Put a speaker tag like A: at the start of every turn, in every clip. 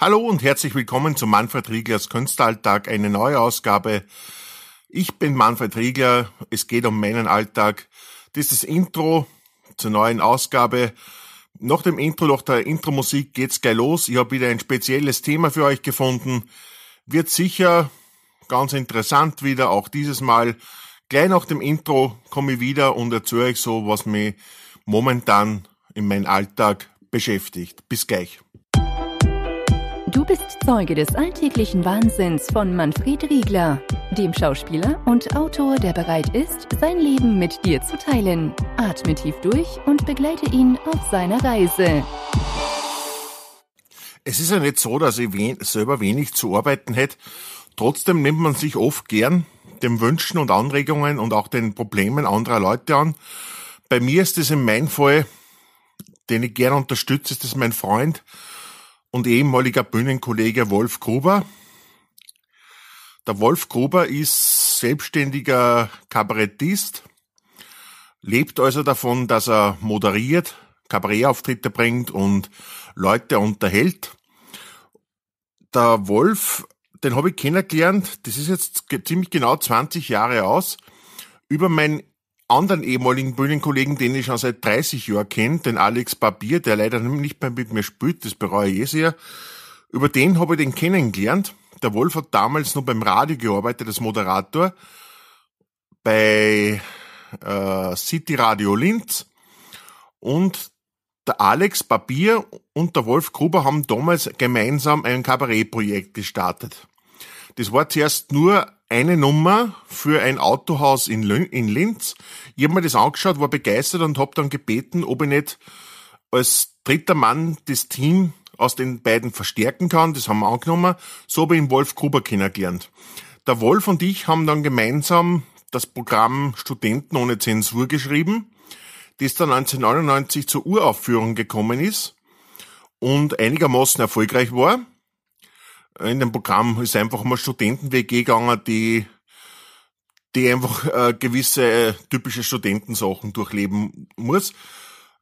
A: Hallo und herzlich willkommen zu Manfred Rieglers Künstleralltag, eine neue Ausgabe. Ich bin Manfred Riegler, es geht um meinen Alltag. Das ist das Intro zur neuen Ausgabe. Nach dem Intro, nach der Intro-Musik geht's gleich los. Ich habe wieder ein spezielles Thema für euch gefunden. Wird sicher ganz interessant wieder, auch dieses Mal. Gleich nach dem Intro komme ich wieder und erzähle euch so, was mich momentan in meinem Alltag beschäftigt. Bis gleich.
B: Du bist Zeuge des alltäglichen Wahnsinns von Manfred Riegler, dem Schauspieler und Autor, der bereit ist, sein Leben mit dir zu teilen. Atme tief durch und begleite ihn auf seiner Reise.
A: Es ist ja nicht so, dass ich wen selber wenig zu arbeiten hätte. Trotzdem nimmt man sich oft gern den Wünschen und Anregungen und auch den Problemen anderer Leute an. Bei mir ist es in meinem Fall, den ich gerne unterstütze, ist das mein Freund, und ehemaliger Bühnenkollege Wolf Gruber. Der Wolf Gruber ist selbstständiger Kabarettist, lebt also davon, dass er moderiert, Kabarettauftritte bringt und Leute unterhält. Der Wolf, den habe ich kennengelernt, das ist jetzt ziemlich genau 20 Jahre aus, über mein anderen ehemaligen Bühnenkollegen, den ich schon seit 30 Jahren kenne, den Alex Barbier, der leider nicht mehr mit mir spielt, das bereue ich eh sehr. Über den habe ich den kennengelernt. Der Wolf hat damals noch beim Radio gearbeitet als Moderator bei äh, City Radio Linz und der Alex Barbier und der Wolf Gruber haben damals gemeinsam ein Kabarettprojekt gestartet. Das war zuerst nur eine Nummer für ein Autohaus in, Linz. Ich habe mir das angeschaut, war begeistert und habe dann gebeten, ob ich nicht als dritter Mann das Team aus den beiden verstärken kann. Das haben wir angenommen. So habe ich den Wolf Gruber kennengelernt. Der Wolf und ich haben dann gemeinsam das Programm Studenten ohne Zensur geschrieben, das dann 1999 zur Uraufführung gekommen ist und einigermaßen erfolgreich war in dem Programm ist einfach mal Studenten-WG gegangen, die die einfach äh, gewisse äh, typische Studentensachen durchleben muss.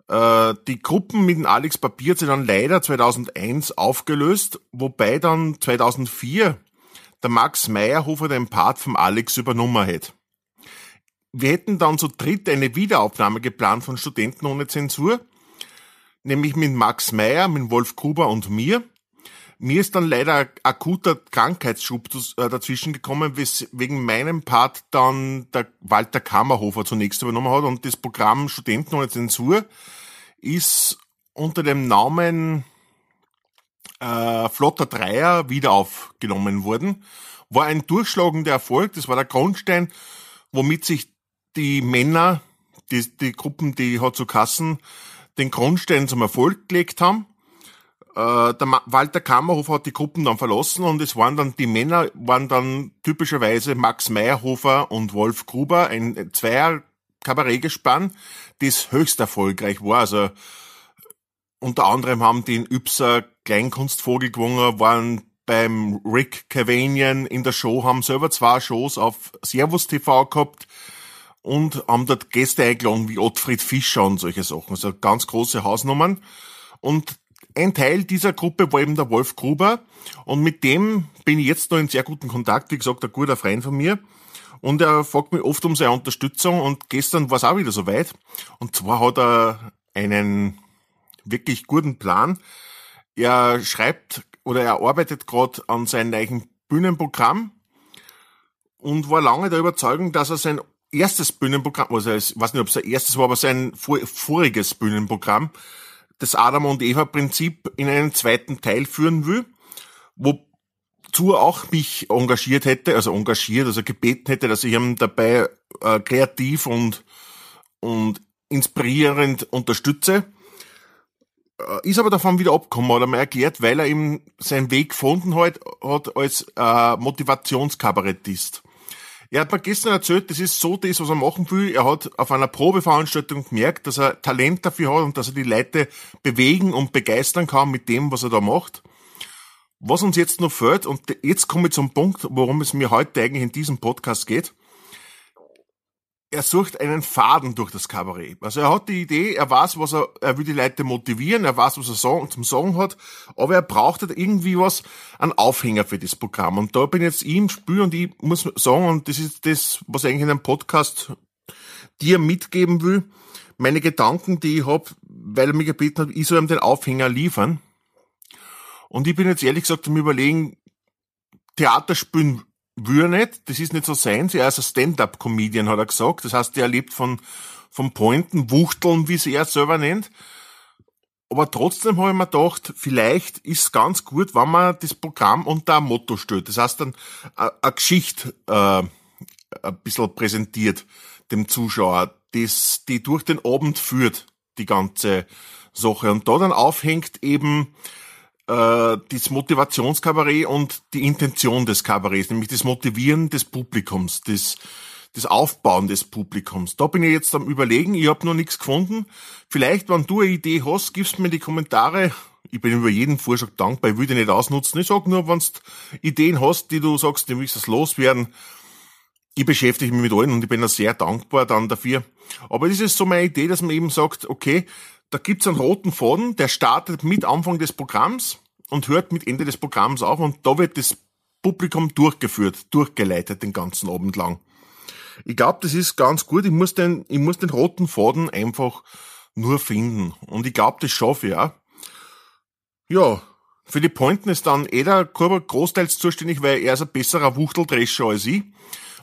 A: Äh, die Gruppen mit dem Alex Papier sich dann leider 2001 aufgelöst, wobei dann 2004 der Max Meyerhofer den Part vom Alex übernommen hat. Wir hätten dann zu dritt eine Wiederaufnahme geplant von Studenten ohne Zensur, nämlich mit Max Meyer, mit Wolf Gruber und mir. Mir ist dann leider akuter Krankheitsschub äh, dazwischen gekommen, wegen meinem Part dann der Walter Kammerhofer zunächst übernommen hat und das Programm Studenten ohne Zensur ist unter dem Namen äh, Flotter Dreier wieder aufgenommen worden. War ein durchschlagender Erfolg, das war der Grundstein, womit sich die Männer, die, die Gruppen, die hat zu Kassen, den Grundstein zum Erfolg gelegt haben. Äh, der Walter Kammerhofer hat die Gruppen dann verlassen und es waren dann, die Männer waren dann typischerweise Max Meyerhofer und Wolf Gruber, ein Zweier Kabarettgespann, das höchst erfolgreich war. Also unter anderem haben die in Ypser Kleinkunstvogel gewonnen, waren beim Rick Cavanian in der Show, haben selber zwei Shows auf Servus TV gehabt und haben dort Gäste eingeladen wie Ottfried Fischer und solche Sachen. Also ganz große Hausnummern. Und ein Teil dieser Gruppe war eben der Wolf Gruber und mit dem bin ich jetzt noch in sehr guten Kontakt, wie gesagt, ein guter Freund von mir. Und er fragt mich oft um seine Unterstützung und gestern war es auch wieder soweit. Und zwar hat er einen wirklich guten Plan. Er schreibt oder er arbeitet gerade an seinem neuen Bühnenprogramm und war lange der Überzeugung, dass er sein erstes Bühnenprogramm, also ich weiß nicht, ob es sein erstes war, aber sein voriges Bühnenprogramm das Adam und Eva Prinzip in einen zweiten Teil führen will, wozu er auch mich engagiert hätte, also engagiert, also gebeten hätte, dass ich ihm dabei äh, kreativ und, und inspirierend unterstütze. Äh, ist aber davon wieder abgekommen, hat er mir erklärt, weil er eben seinen Weg gefunden hat, hat als äh, Motivationskabarettist. Er hat mir gestern erzählt, das ist so das, was er machen will. Er hat auf einer Probeveranstaltung gemerkt, dass er Talent dafür hat und dass er die Leute bewegen und begeistern kann mit dem, was er da macht. Was uns jetzt noch fehlt, und jetzt komme ich zum Punkt, worum es mir heute eigentlich in diesem Podcast geht. Er sucht einen Faden durch das Kabarett. Also er hat die Idee, er weiß, was er, er will die Leute motivieren, er weiß, was er sagen, zum Sagen hat, aber er braucht halt irgendwie was, einen Aufhänger für das Programm. Und da bin jetzt ich im Spiel und ich muss sagen, und das ist das, was ich eigentlich in einem Podcast dir mitgeben will, meine Gedanken, die ich hab, weil er mich gebeten hat, ich soll ihm den Aufhänger liefern. Und ich bin jetzt ehrlich gesagt am überlegen, Theater spielen würde nicht, das ist nicht so sein. Er ist ein Stand-up-Comedian, hat er gesagt. Das heißt, er lebt von, von Pointen, Wuchteln, wie sie er selber nennt. Aber trotzdem habe ich mir gedacht, vielleicht ist es ganz gut, wenn man das Programm unter ein Motto stellt. Das heißt dann eine Geschichte äh, ein bisschen präsentiert dem Zuschauer, das, die durch den Abend führt, die ganze Sache. Und da dann aufhängt eben äh, das Motivationskabarett und die Intention des Kabarets, nämlich das Motivieren des Publikums, das, das Aufbauen des Publikums. Da bin ich jetzt am überlegen, ich habe noch nichts gefunden. Vielleicht, wenn du eine Idee hast, gibst mir die Kommentare. Ich bin über jeden Vorschlag dankbar, ich den nicht ausnutzen. Ich sag nur, wenn du Ideen hast, die du sagst, du willst das loswerden, ich beschäftige mich mit allen und ich bin da sehr dankbar dann dafür. Aber das ist so meine Idee, dass man eben sagt, okay, da gibt's einen roten Faden, der startet mit Anfang des Programms und hört mit Ende des Programms auf und da wird das Publikum durchgeführt, durchgeleitet den ganzen Abend lang. Ich glaube, das ist ganz gut. Ich muss den, ich muss den roten Faden einfach nur finden. Und ich glaube, das schaffe ich auch. Ja, für die Pointen ist dann Eder Kurber großteils zuständig, weil er ist ein besserer Wuchteldrescher als ich.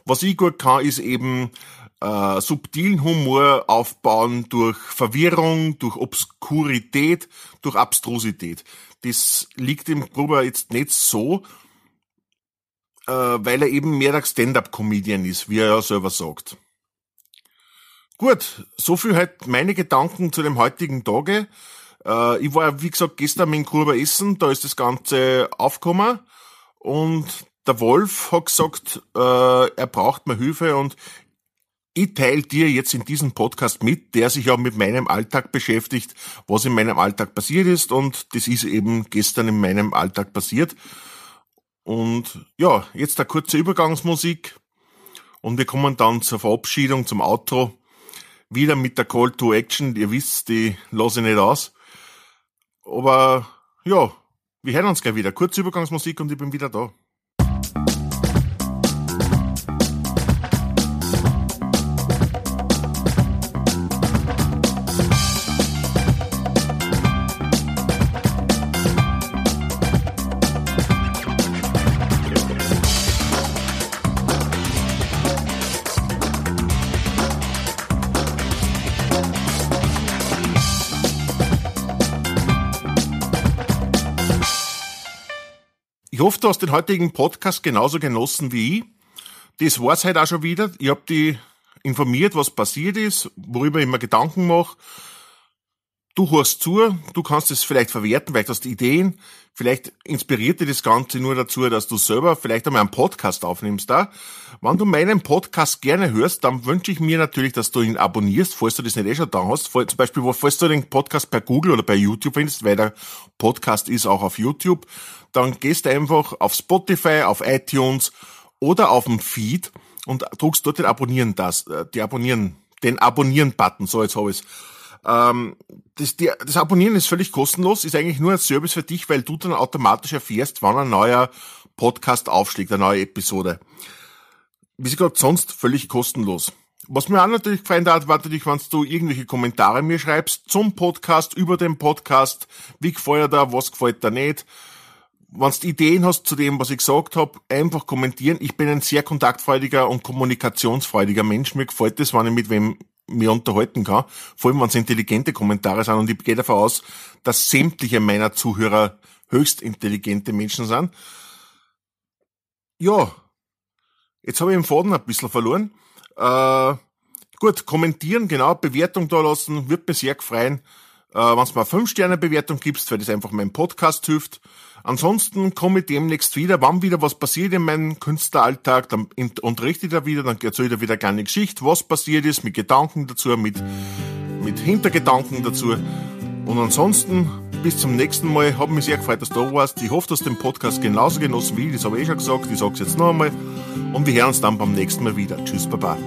A: Was ich gut kann, ist eben äh, subtilen Humor aufbauen durch Verwirrung, durch Obskurität, durch Abstrusität. Das liegt dem Gruber jetzt nicht so, äh, weil er eben mehr der Stand-up-Comedian ist, wie er ja selber sagt. Gut, so viel halt meine Gedanken zu dem heutigen Tage. Äh, ich war, wie gesagt, gestern mit dem Gruber essen, da ist das Ganze aufgekommen und der Wolf hat gesagt, äh, er braucht mir Hilfe und ich teile dir jetzt in diesem Podcast mit, der sich ja mit meinem Alltag beschäftigt, was in meinem Alltag passiert ist und das ist eben gestern in meinem Alltag passiert. Und ja, jetzt eine kurze Übergangsmusik und wir kommen dann zur Verabschiedung, zum Outro. Wieder mit der Call to Action, ihr wisst, die lasse ich nicht aus. Aber ja, wir hören uns gleich wieder. Kurze Übergangsmusik und ich bin wieder da. Ich hoffe, du hast den heutigen Podcast genauso genossen wie ich. Das war's heute auch schon wieder. Ich habe dich informiert, was passiert ist, worüber ich mir Gedanken mache. Du hörst zu, du kannst es vielleicht verwerten, vielleicht hast du Ideen, vielleicht inspiriert dir das Ganze nur dazu, dass du selber vielleicht einmal einen Podcast aufnimmst da. Wenn du meinen Podcast gerne hörst, dann wünsche ich mir natürlich, dass du ihn abonnierst, falls du das nicht eh schon da hast. Zum Beispiel, falls du den Podcast bei Google oder bei YouTube findest, weil der Podcast ist auch auf YouTube, dann gehst du einfach auf Spotify, auf iTunes oder auf den Feed und druckst dort den Abonnieren das, äh, die Abonnieren, den Abonnieren-Button, so jetzt habe ich ähm, das, die, das Abonnieren ist völlig kostenlos, ist eigentlich nur ein Service für dich, weil du dann automatisch erfährst, wann ein neuer Podcast aufschlägt, eine neue Episode. Wie gerade sonst völlig kostenlos. Was mir auch natürlich gefallen hat, war natürlich, wenn du irgendwelche Kommentare mir schreibst zum Podcast, über den Podcast, wie gefällt da, was gefällt dir nicht, wenn du Ideen hast zu dem, was ich gesagt habe, einfach kommentieren. Ich bin ein sehr kontaktfreudiger und kommunikationsfreudiger Mensch. Mir gefällt das, wenn ich mit wem mir unterhalten kann. Vor allem, wenn es intelligente Kommentare sind. Und ich gehe davon aus, dass sämtliche meiner Zuhörer höchst intelligente Menschen sind. Ja, jetzt habe ich den Faden ein bisschen verloren. Äh, gut, kommentieren, genau, Bewertung da lassen, wird mir sehr freuen. Äh, wenn es mal 5-Sterne-Bewertung gibst, weil das einfach meinem Podcast hilft. Ansonsten komme ich demnächst wieder, wann wieder was passiert in meinem Künstleralltag, dann unterrichte ich da wieder, dann erzähle ich da wieder eine Geschichte, was passiert ist, mit Gedanken dazu, mit, mit Hintergedanken dazu. Und ansonsten, bis zum nächsten Mal, habe mich sehr gefreut, dass du da warst. Ich hoffe, dass du den Podcast genauso genossen wie ich, das habe ich eh schon gesagt, ich sage es jetzt noch einmal. Und wir hören uns dann beim nächsten Mal wieder. Tschüss, Baba.